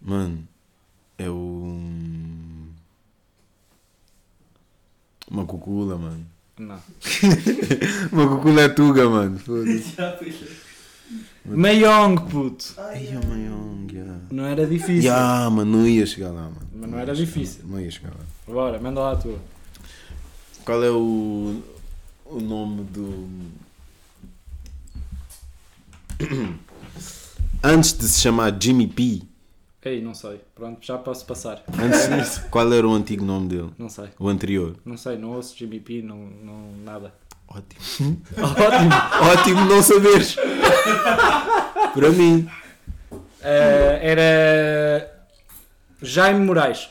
Mano, é o. Uma cucula, mano. Não. <laughs> Uma cucula é tuga, mano. Foda-se. <laughs> Mayong, puto. Ai, o Mayong, yeah. Não era difícil. Ya, mano, não ia chegar lá, mano. Mas não era difícil. Não ia chegar lá. Bora, manda lá a tua. Qual é o, o nome do. <coughs> Antes de se chamar Jimmy P, Ei, não sei. Pronto, já posso passar. antes, qual era o antigo nome dele? Não sei. O anterior? Não sei, não ouço Jimmy P, não, não nada. Ótimo. Ótimo. Ótimo não saberes. Para mim. Eh, era Jaime Moraes.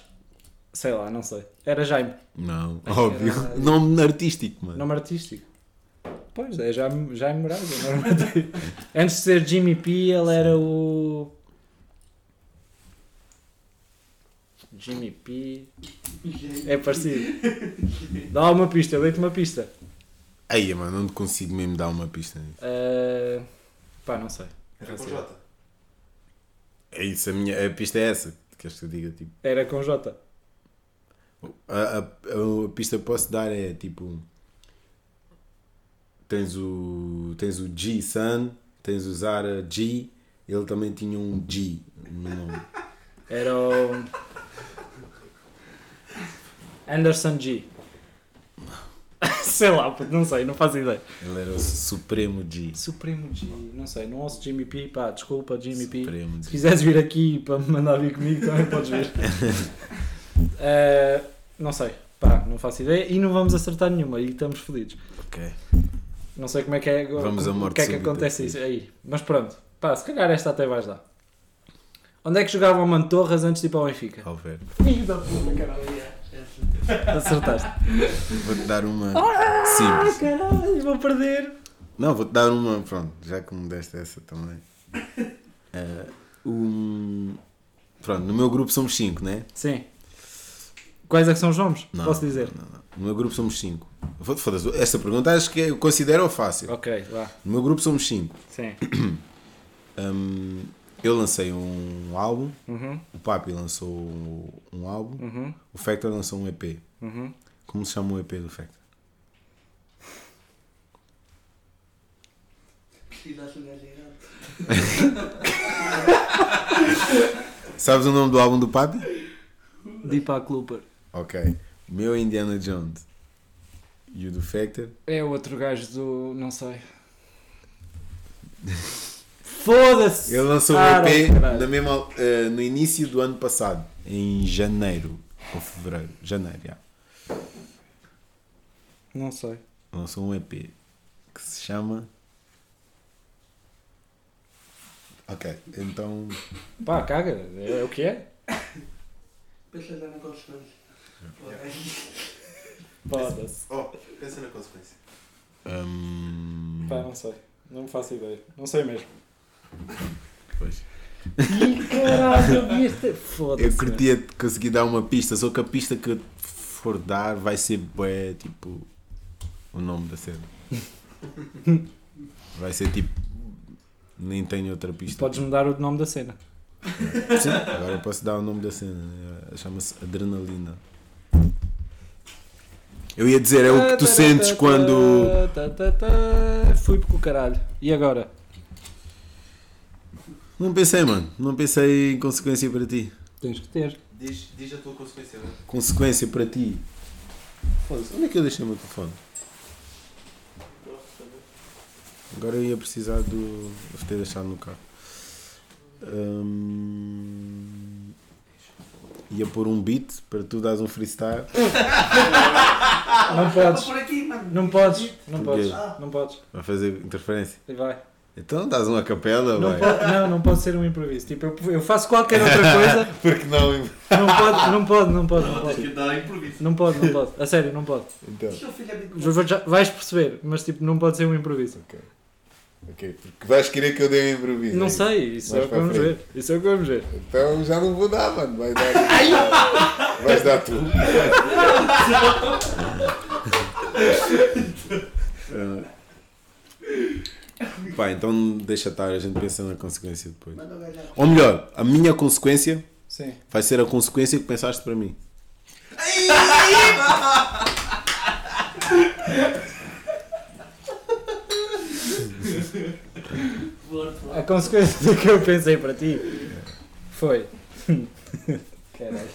Sei lá, não sei. Era Jaime. Não, Acho óbvio. era- Nome artístico, mano. Nome artístico. Pois é, Jaime, Jaime Moraes. é nome. Antes de ser Jimmy P, ele era o. Jimmy P. É parecido. Dá uma pista, eu dei-te uma pista. Aí, mano, não consigo mesmo dar uma pista nisso. Uh, pá, não sei. Era com J. É isso, a minha a pista é essa. Queres que eu diga? Tipo, Era com J. a, a, a, a pista que posso dar é tipo. Tens o. Tens o G Sun, tens o Zara G, ele também tinha um G no nome. Era o. <laughs> Anderson G. sei lá, não sei, não faço ideia. Ele era o Supremo G. Supremo G, não sei, não ouço Jimmy P, pá, desculpa Jimmy P. Supremo Se G. quiseres vir aqui para me mandar vir comigo também podes vir. <laughs> Eh, não sei, pá, não faço ideia e não vamos acertar nenhuma e estamos fodidos. Ok. Não sei como é que é, Vamos como- a morte o que é que acontece isso aí. Mas pronto, pá, se calhar esta até vais dar. Onde é que jogava o Mantorras antes de ir para o Benfica? Alver. Filho da puta, caralho. Acertaste. Vou-te dar uma Ah, simples. caralho, vou perder. Não, vou-te dar uma. Pronto, já que me deste essa também. Eh, um, pronto, no meu grupo somos 5, né? Sim. Quais é que são os nomes? Não, Posso dizer? Não, não. No meu grupo somos 5. Foda-se, essa pergunta acho que eu considero fácil. Ok, vá. No meu grupo somos 5. Sim. Eu lancei um álbum, Uhum, o Papi lançou um álbum, uhum, o Factor lançou um EP. uhum. Como se chama o EP do Factor? Precisaste um gajo errado. Sabes o nome do álbum do Papi? Deepak Looper. Ok. O meu é Indiana Jones. E o do Factor? É o outro gajo do. não sei. <laughs> Foda-se! Ele lançou Ah, um EP não, na mesma, eh, no início do ano passado, em janeiro ou fevereiro. Janeiro, já. Não sei. Lançou um EP que se chama. Ok, então. Pá, caga. É, o que é? Pensa na consequência. Foda-se. Oh, pensa na consequência. hum, Pá, não sei. Não faço ideia. Não sei mesmo. Pois. Ih, caralho, eu vi este. Foda-se. Eu curtia de conseguir dar uma pista, só que a pista que eu for dar vai ser bué, tipo. O nome da cena. <laughs> Vai ser tipo. Nem tenho outra pista. Podes mudar o nome da cena. Sim, agora eu posso dar o nome da cena. né? Chama-se Adrenalina. Eu ia dizer, é o que tu sentes quando. Fui com o caralho. E agora? Não pensei, mano. Não pensei em consequência para ti. Tens que ter. Diz, diz a tua consequência. né? Consequência para ti. Foda-se, onde é que eu deixei o meu telefone? Agora eu ia precisar do. Vou ter deixado no carro. Hum, Ia pôr um beat para tu dares um freestyle. Não podes. mano. Não podes. Não podes. Não podes. Para fazer interferência. E vai. Então dás uma capela, Não vai. pode, não, não pode ser um improviso. Tipo, eu, eu faço qualquer outra <laughs> coisa. Porque não? Não pode, não pode, não pode, não Tens pode. que dar improviso. Não pode, não pode. A sério, não pode. Então. É Já- Vais perceber, mas tipo, não pode ser um improviso. Ok. Ok, porque vais querer que eu dê um improviso. Não é isso? sei, isso é Mais o que vamos frente. ver. Isso é o que vamos ver. Então já não vou dar, mano. Vai dar. <laughs> Vais dar tu. <laughs> Pá, então deixa estar, a gente pensa na consequência depois. Ou melhor, a minha consequência Sim. vai ser a consequência que pensaste para mim. A consequência do que eu pensei para ti foi. Caralho.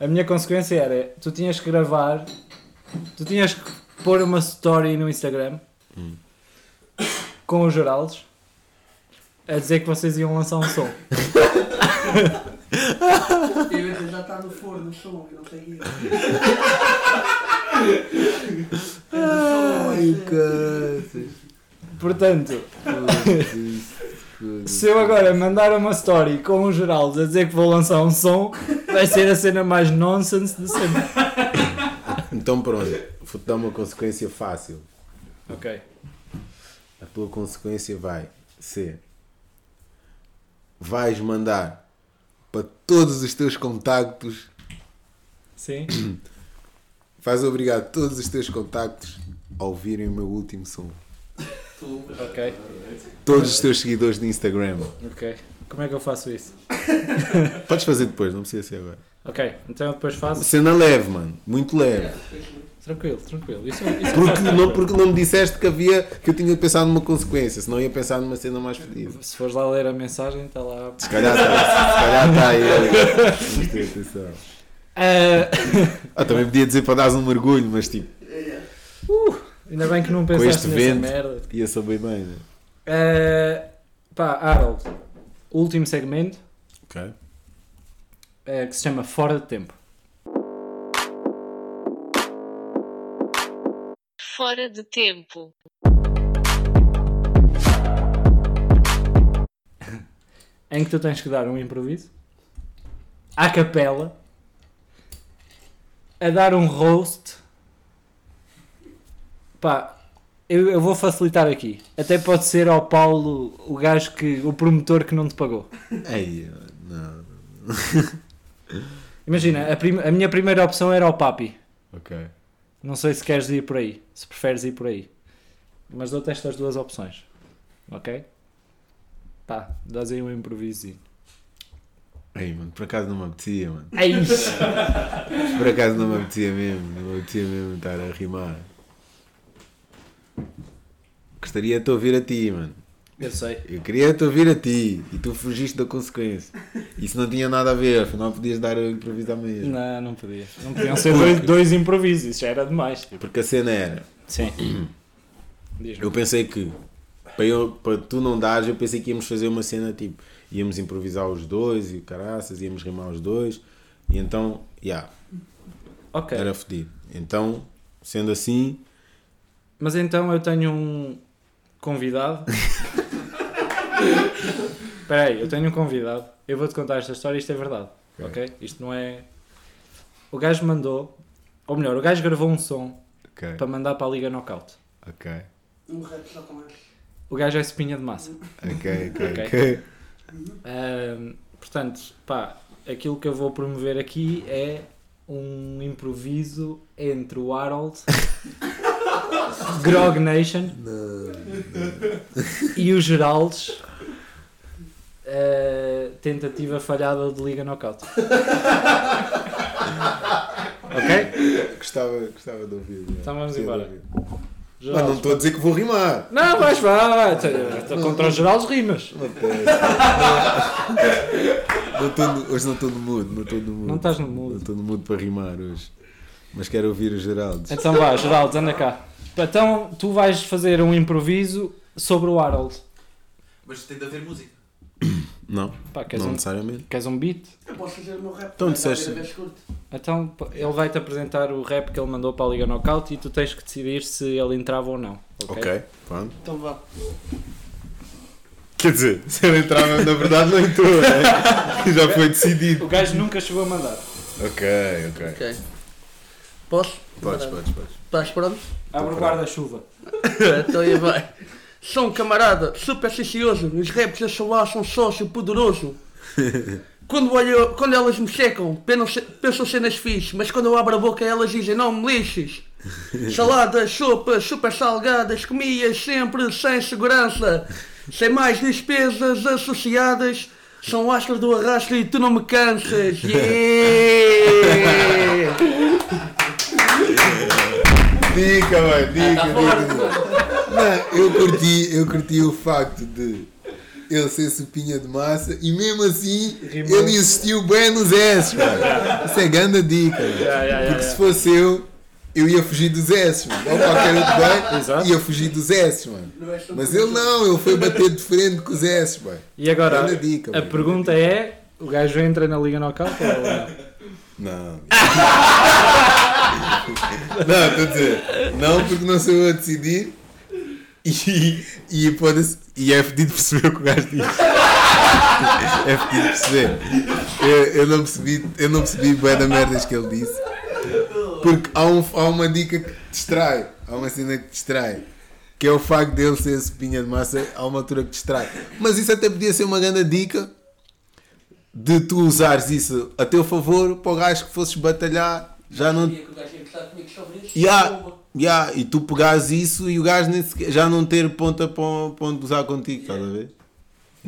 A minha consequência era: tu tinhas que gravar, tu tinhas que pôr uma story no Instagram com os Geraldos a dizer que vocês iam lançar um som. E ele já está no forno, no som, e não sei o quê. Ai, Portanto, se eu agora mandar uma story com os Geraldos a dizer que vou lançar um som, vai ser a cena mais nonsense de sempre. Então pronto, vou-te dar uma consequência fácil. Ok. A tua consequência vai ser. Vais mandar para todos os teus contactos. Sim. Faz obrigado a todos os teus contactos a ouvirem o meu último som. ok. Todos os teus seguidores de Instagram. Ok. Como é que eu faço isso? <laughs> Podes fazer depois, não precisa ser agora. Ok, então depois faço. Cena leve, mano. Muito leve. Tranquilo, tranquilo. Isso, isso Porque não, porque não me disseste que havia que eu tinha pensado numa consequência, senão ia pensar numa cena mais fedida. Se fores lá ler a mensagem, está lá. Se calhar está, se calhar está aí. Vamos ter atenção. Ah, <laughs> Ah, também podia dizer para dares um mergulho, mas tipo, ainda bem que não com pensaste este nessa vento merda. ia saber bem, né? Ah, pá, Harold, último segmento Ok. eh, que se chama Fora de Tempo. Fora de tempo. Em que tu tens que dar um improviso à capela a dar um roast. Pá, eu, eu vou facilitar aqui. Até pode ser ao Paulo, o gajo que. o promotor que não te pagou. Ei, não. Imagina, a, prim- a minha primeira opção era o Papi. Ok. Não sei se queres ir por aí, se preferes ir por aí. Mas dou-te estas duas opções. Ok? Pá, dás aí um improviso. Ei, mano, por acaso não me apetecia, mano. É! <laughs> Por acaso não me apetecia mesmo. Não me apetecia mesmo estar a rimar. Gostaria de te ouvir a ti, mano. Eu sei. Eu queria te ouvir a ti e tu fugiste da consequência. Isso não tinha nada a ver, afinal podias dar a improvisar mesmo. Não, não podia. Não podiam ser dois, dois improvisos, isso já era demais. tipo. Porque a cena era. Sim. Eu pensei que para, eu, para tu não dares, eu pensei que íamos fazer uma cena tipo, íamos improvisar os dois e caraças, íamos rimar os dois. E então, já, Ok. era fodido. Então, sendo assim, Mas então eu tenho um convidado. <laughs> Espera aí, eu tenho um convidado. Eu vou-te contar esta história, isto é verdade. Ok. Ok? Isto não é. O gajo mandou, ou melhor, o gajo gravou um som ok, para mandar para a Liga Knockout. ok, Um rap só com. O gajo é espinha de massa. ok, ok, <laughs> Ok. ok. Ahm, portanto, pá, aquilo que eu vou promover aqui é um improviso entre o Harold, <laughs> Grog Nation e o Geraldes. ah, tentativa falhada de Liga Knockout. ok? Gostava, gostava de ouvir. já. Então vamos embora. Mas não estou a dizer que vou rimar. Não, vais, vai. Estou contra os Geraldes rimas. Não. Não no- hoje não estou no mood, não estou no mood. Não estás no mood. Não estou no mood para rimar hoje. Mas quero ouvir os Geraldes. Então vá, Geraldes, anda cá. Então tu vais fazer um improviso sobre o Harold. Mas tem de haver música. <coughs> Não, Pá, queres, não um, necessariamente. queres um beat? Eu posso fazer o meu rap. Então disseste-. Então ele vai-te apresentar o rap que ele mandou para a Liga Knockout e tu tens que decidir se ele entrava ou não. Ok? Ok, pronto. Então vá. Quer dizer, se ele entrava, na verdade não entrou, né? <laughs> Já foi decidido. O gajo nunca chegou a mandar. Ok, ok. Ok. Posso? Podes, podes, podes. Estás pronto? Abre o guarda-chuva. <laughs> então aí vai. Sou um camarada supersticioso, nos raps lá, sou um sócio poderoso. <laughs> Quando, olho, quando elas me secam, pensam, pensam cenas fixe, mas quando eu abro a boca elas dizem não me lixes. <laughs> Saladas, sopas, super salgadas, comias sempre sem segurança, sem mais despesas associadas. São astros do arrasto e tu não me cansas. Yeah! Dica, mano, dica, dica. Não, eu curti, eu curti o facto de ele ser supinha de massa e mesmo assim Rimou. ele insistiu bem nos S, mano. Isso é grande dica, mano. Ya, ya, Porque ya. se fosse eu, eu ia fugir dos S, mano. Ou qualquer outro bem, Exato. ia fugir dos S, mano. Mas ele não, ele foi bater de frente com os S, mano. E agora, dica, a mano. pergunta é: o gajo entra na Liga Knockout ou não? Não. <laughs> não, estou a dizer. Não, porque não sou eu a decidir. E, e, pode, e é fedido perceber o que o gajo diz. É fedido perceber. Eu, eu não percebi, eu não percebi bem da merdas que ele disse. Porque há, um, há uma dica que distrai. Há uma cena que distrai. Que é o facto dele ser espinha de massa. Há uma altura que distrai. Mas isso até podia ser uma grande dica de tu usares isso a teu favor para o gajo que fosses batalhar, já não. Sabia que o gajo ia gostar comigo sobre isso. Ya, Bomba. ya, e tu pegares isso e o gajo nem sequer- já não ter ponta para, para onde usar contigo, estás a ver?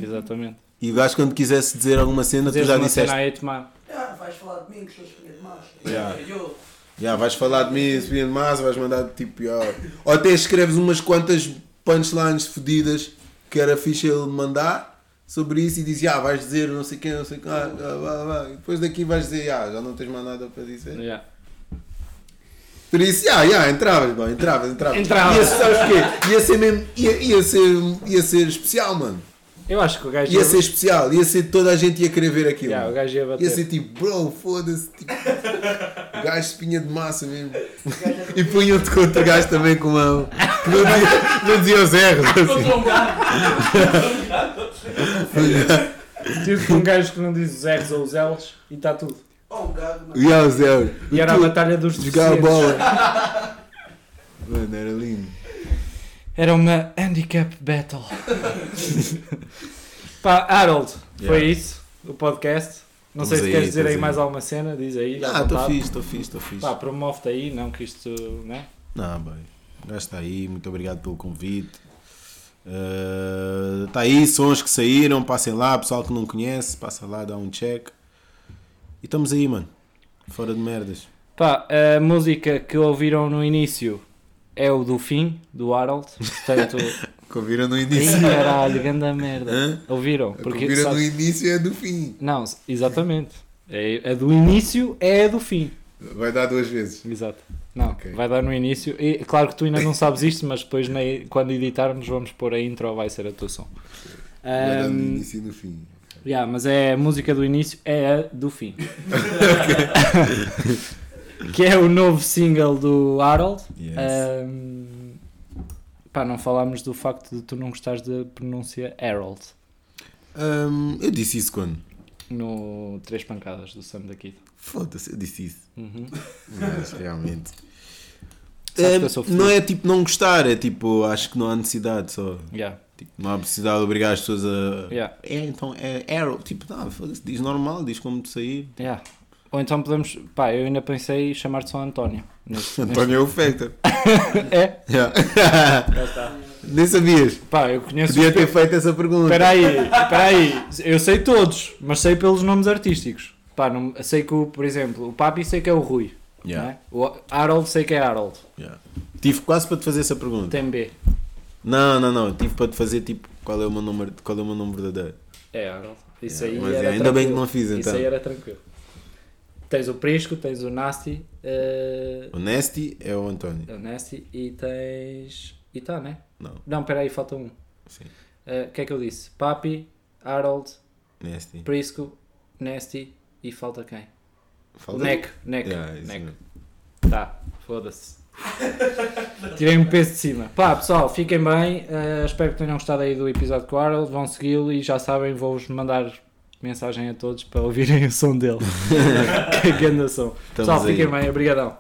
Exatamente. E o gajo quando quisesse dizer alguma cena, tu já disseste. cena a 8 mile. Ah, vais falar de mim que sou espinha de massa. Eu. Já, vais falar de mim, espinha de massa, vais mandar tipo. já. Ou até escreves umas quantas punchlines fodidas que era fixe ele mandar sobre isso e dizes, ah, vais dizer não sei quem, não sei quem, ah, ah. E depois daqui vais dizer, ah, já não tens mais nada para dizer. Yeah. Por isso, já, já, entravas, bom, entravas, entravas. Entrava. Ia, sabes quê? Ia ser mesmo, ia, ia, ser, ia ser especial, mano. Eu acho que o gajo Ia ser especial, ia ser toda a gente ia querer ver aquilo. Yeah, o gajo ia bater. Ia ser tipo, bro, foda-se, tipo, gajo espinha de massa mesmo. E punham-te com outro gajo também com uma. que não dizia, não dizia os erros. Assim. um. Tipo um gajo que não diz os R's ou os L's e está tudo. Oh, um mano. E há os erros. E era a batalha dos Jogar a bola. Mano, era lindo. Era uma handicap battle. Pá, Harold, foi Yeah. isso, o podcast. Não Estamos sei se aí, queres dizer aí mais alguma cena, diz aí. à Ah, estou vontade. fixe, estou fixe, estou fixe. Pá, promove-te aí, não que isto, né? Não, bem. O gajo está aí, muito obrigado pelo convite. Está aí, sons que saíram, passem lá, pessoal que não conhece, passa lá, dá um check. E estamos aí, mano. Fora de merdas. Pá, a música que ouviram no início é o do fim, do Harold. Portanto, Que <laughs> ouviram no início. caralho, ganda merda. Hã? Ouviram? A que Porque, ouviram no sabes- início é do fim. Não, exatamente. É, a do início é a do fim. Vai dar duas vezes. Exato. Não, Ok. vai dar no início. E claro que tu ainda não sabes isto, mas depois na- quando editarmos vamos pôr a intro, vai ser a tua som. Vai dar no início e no fim. yeah, mas é a música do início, é a do fim. <laughs> <laughs> que é o novo single do Harold. Yes. Ahm, pá, não falámos do facto de tu não gostares da pronúncia Harold Hum, eu disse isso quando? no Três Pancadas do Sam da Kid. Foda-se, eu disse isso. Uhum. Mas realmente. É, não é tipo não gostar, é tipo, acho que não há necessidade só. Yeah, Tipo, não há necessidade de obrigar as pessoas a. yeah, É, então é arrow. Tipo, não, diz normal, diz como de sair. yeah. Ou então podemos. Pá, eu ainda pensei em chamar-te só António. <laughs> Neste- António é o Factor. <laughs> É? Yeah. Já está. Nem sabias. Pá, eu conheço. Podia ter feito essa pergunta. Espera aí, espera aí. Eu sei todos, mas sei pelos nomes artísticos. Pá, não, sei que, o, por exemplo, o Papi sei que é o Rui. Yeah, não é? O Harold sei que é Harold. yeah. Tive quase para te fazer essa pergunta. Tem B. Não, não, não. Tive para te fazer tipo qual é o meu número, qual é o meu nome verdadeiro. É Harold. Isso Yeah, aí mas era ainda bem que tranquilo. não fiz Isso então. aí era tranquilo. Tens o Prisco, tens o Nasty, eh, O Nasty é o António. o Nasty e tens. E tá, né? Não, Não, espera aí, falta um. sim. Eh, O que é que eu disse? Papi, Harold, Nasty. Prisco, Nasty e falta quem? Falta- O Neck. Neck. Yeah, Neck. Tá, foda-se. Tirei um peso de cima. Pá, pessoal, fiquem bem. eh, espero que tenham gostado aí do episódio com o Harold. Vão segui-lo e já sabem, vou-vos mandar mensagem a todos para ouvirem o som dele. <laughs> que grande som. Pessoal, aí. fiquem bem. Obrigadão.